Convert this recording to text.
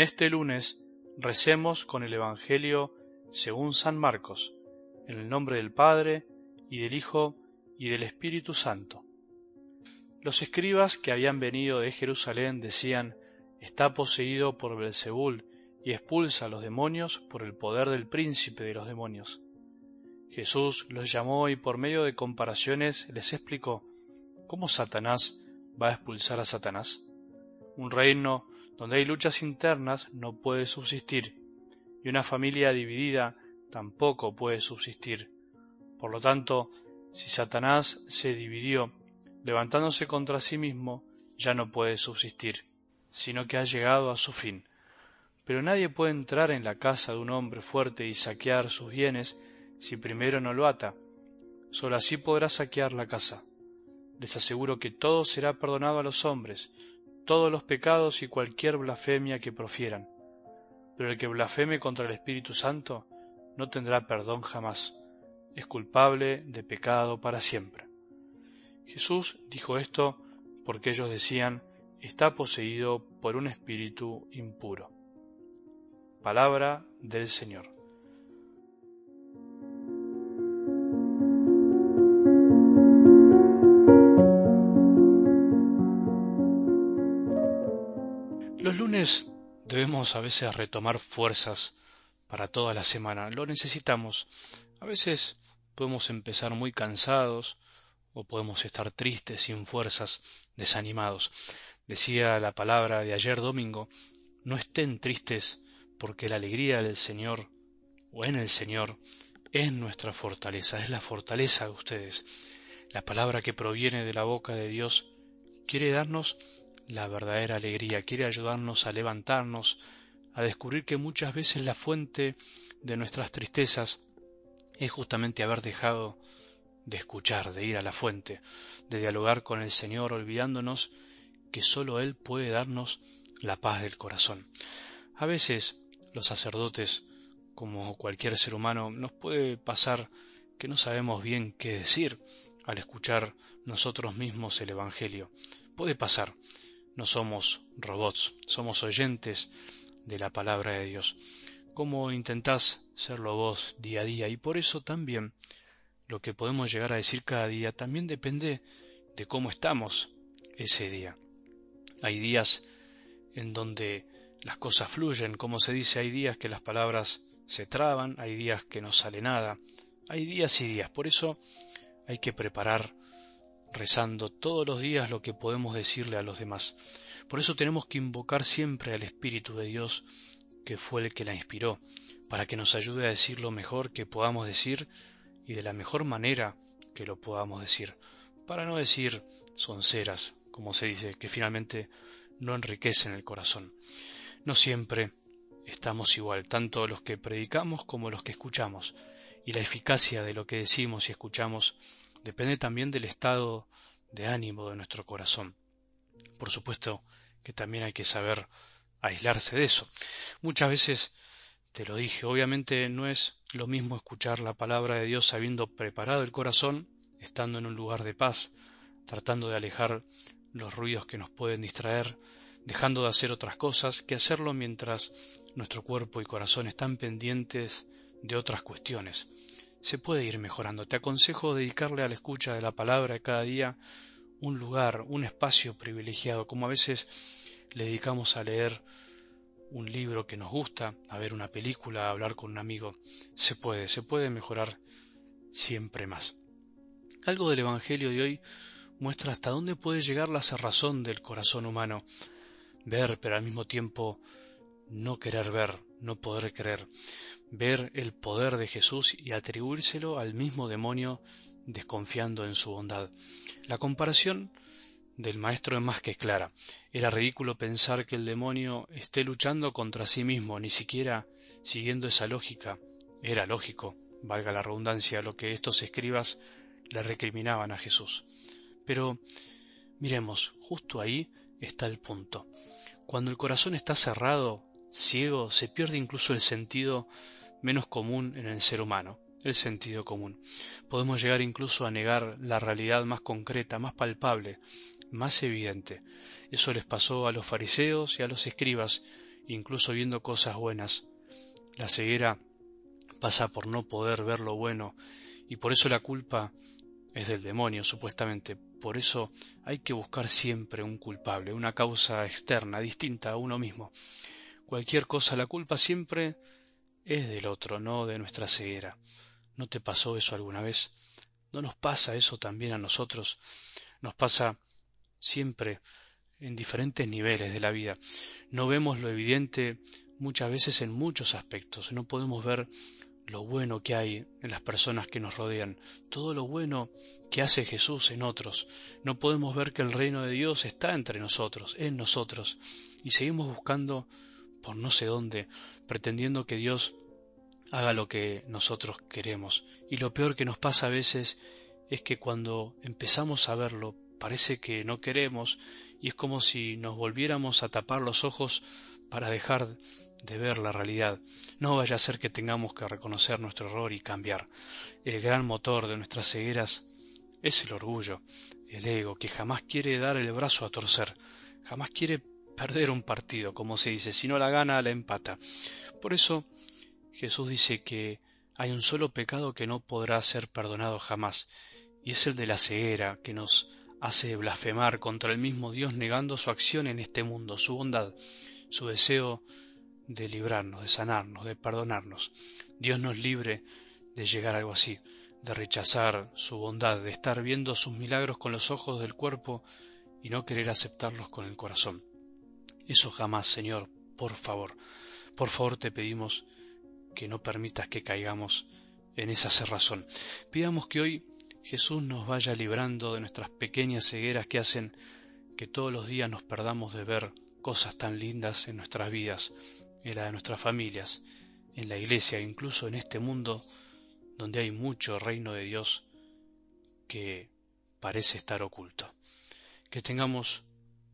En este lunes recemos con el Evangelio según San Marcos, en el nombre del Padre, y del Hijo, y del Espíritu Santo. Los escribas que habían venido de Jerusalén decían, está poseído por Belzebul y expulsa a los demonios por el poder del príncipe de los demonios. Jesús los llamó y por medio de comparaciones les explicó cómo Satanás va a expulsar a Satanás. Un reino donde hay luchas internas no puede subsistir y una familia dividida tampoco puede subsistir. Por lo tanto, si Satanás se dividió levantándose contra sí mismo, ya no puede subsistir, sino que ha llegado a su fin. Pero nadie puede entrar en la casa de un hombre fuerte y saquear sus bienes si primero no lo ata. Solo así podrá saquear la casa. Les aseguro que todo será perdonado a los hombres, todos los pecados y cualquier blasfemia que profieran. Pero el que blasfeme contra el Espíritu Santo no tendrá perdón jamás. Es culpable de pecado para siempre. Jesús dijo esto porque ellos decían, está poseído por un espíritu impuro. Palabra del Señor. Los lunes debemos a veces retomar fuerzas para toda la semana. Lo necesitamos. A veces podemos empezar muy cansados, o podemos estar tristes, sin fuerzas, desanimados. Decía la palabra de ayer domingo, no estén tristes porque la alegría del Señor o en el Señor es nuestra fortaleza, es la fortaleza de ustedes. La palabra que proviene de la boca de Dios quiere darnos la verdadera alegría, quiere ayudarnos a levantarnos, a descubrir que muchas veces la fuente de nuestras tristezas es justamente haber dejado de escuchar, de ir a la fuente, de dialogar con el Señor, olvidándonos que sólo Él puede darnos la paz del corazón. A veces los sacerdotes, como cualquier ser humano, nos puede pasar que no sabemos bien qué decir al escuchar nosotros mismos el Evangelio. Puede pasar, no somos robots, somos oyentes de la palabra de Dios. ¿Cómo intentás serlo vos día a día? Y por eso también lo que podemos llegar a decir cada día también depende de cómo estamos ese día. Hay días en donde las cosas fluyen, como se dice, hay días que las palabras se traban, hay días que no sale nada, hay días y días. Por eso hay que preparar rezando todos los días lo que podemos decirle a los demás. Por eso tenemos que invocar siempre al Espíritu de Dios, que fue el que la inspiró, para que nos ayude a decir lo mejor que podamos decir y de la mejor manera que lo podamos decir, para no decir sonceras, como se dice, que finalmente no enriquecen el corazón. No siempre estamos igual, tanto los que predicamos como los que escuchamos, y la eficacia de lo que decimos y escuchamos depende también del estado de ánimo de nuestro corazón. Por supuesto que también hay que saber aislarse de eso. Muchas veces te lo dije, obviamente no es lo mismo escuchar la palabra de Dios habiendo preparado el corazón, estando en un lugar de paz, tratando de alejar los ruidos que nos pueden distraer, dejando de hacer otras cosas, que hacerlo mientras nuestro cuerpo y corazón están pendientes de otras cuestiones. Se puede ir mejorando. Te aconsejo dedicarle a la escucha de la palabra cada día un lugar, un espacio privilegiado, como a veces le dedicamos a leer un libro que nos gusta, a ver una película, a hablar con un amigo. Se puede, se puede mejorar siempre más. Algo del Evangelio de hoy muestra hasta dónde puede llegar la cerrazón del corazón humano. Ver, pero al mismo tiempo no querer ver, no poder creer. Ver el poder de Jesús y atribuírselo al mismo demonio desconfiando en su bondad. La comparación del maestro es más que clara. Era ridículo pensar que el demonio esté luchando contra sí mismo, ni siquiera siguiendo esa lógica. Era lógico, valga la redundancia, lo que estos escribas le recriminaban a Jesús. Pero miremos, justo ahí está el punto. Cuando el corazón está cerrado, ciego, se pierde incluso el sentido menos común en el ser humano, el sentido común. Podemos llegar incluso a negar la realidad más concreta, más palpable, más evidente. Eso les pasó a los fariseos y a los escribas, incluso viendo cosas buenas. La ceguera pasa por no poder ver lo bueno y por eso la culpa es del demonio, supuestamente. Por eso hay que buscar siempre un culpable, una causa externa, distinta a uno mismo. Cualquier cosa, la culpa siempre es del otro, no de nuestra ceguera. ¿No te pasó eso alguna vez? ¿No nos pasa eso también a nosotros? Nos pasa siempre en diferentes niveles de la vida. No vemos lo evidente muchas veces en muchos aspectos. No podemos ver lo bueno que hay en las personas que nos rodean, todo lo bueno que hace Jesús en otros. No podemos ver que el reino de Dios está entre nosotros, en nosotros, y seguimos buscando por no sé dónde, pretendiendo que Dios haga lo que nosotros queremos. Y lo peor que nos pasa a veces es que cuando empezamos a verlo, parece que no queremos y es como si nos volviéramos a tapar los ojos para dejar de ver la realidad. No vaya a ser que tengamos que reconocer nuestro error y cambiar. El gran motor de nuestras cegueras es el orgullo, el ego, que jamás quiere dar el brazo a torcer, jamás quiere perder un partido, como se dice, si no la gana, la empata. Por eso Jesús dice que hay un solo pecado que no podrá ser perdonado jamás, y es el de la ceguera, que nos hace blasfemar contra el mismo Dios negando su acción en este mundo, su bondad, su deseo de librarnos, de sanarnos, de perdonarnos. Dios nos libre de llegar algo así, de rechazar su bondad, de estar viendo sus milagros con los ojos del cuerpo y no querer aceptarlos con el corazón. Eso jamás, Señor, por favor, por favor te pedimos que no permitas que caigamos en esa cerrazón. Pidamos que hoy Jesús nos vaya librando de nuestras pequeñas cegueras que hacen que todos los días nos perdamos de ver cosas tan lindas en nuestras vidas, en la de nuestras familias, en la iglesia, incluso en este mundo donde hay mucho reino de Dios que parece estar oculto. Que tengamos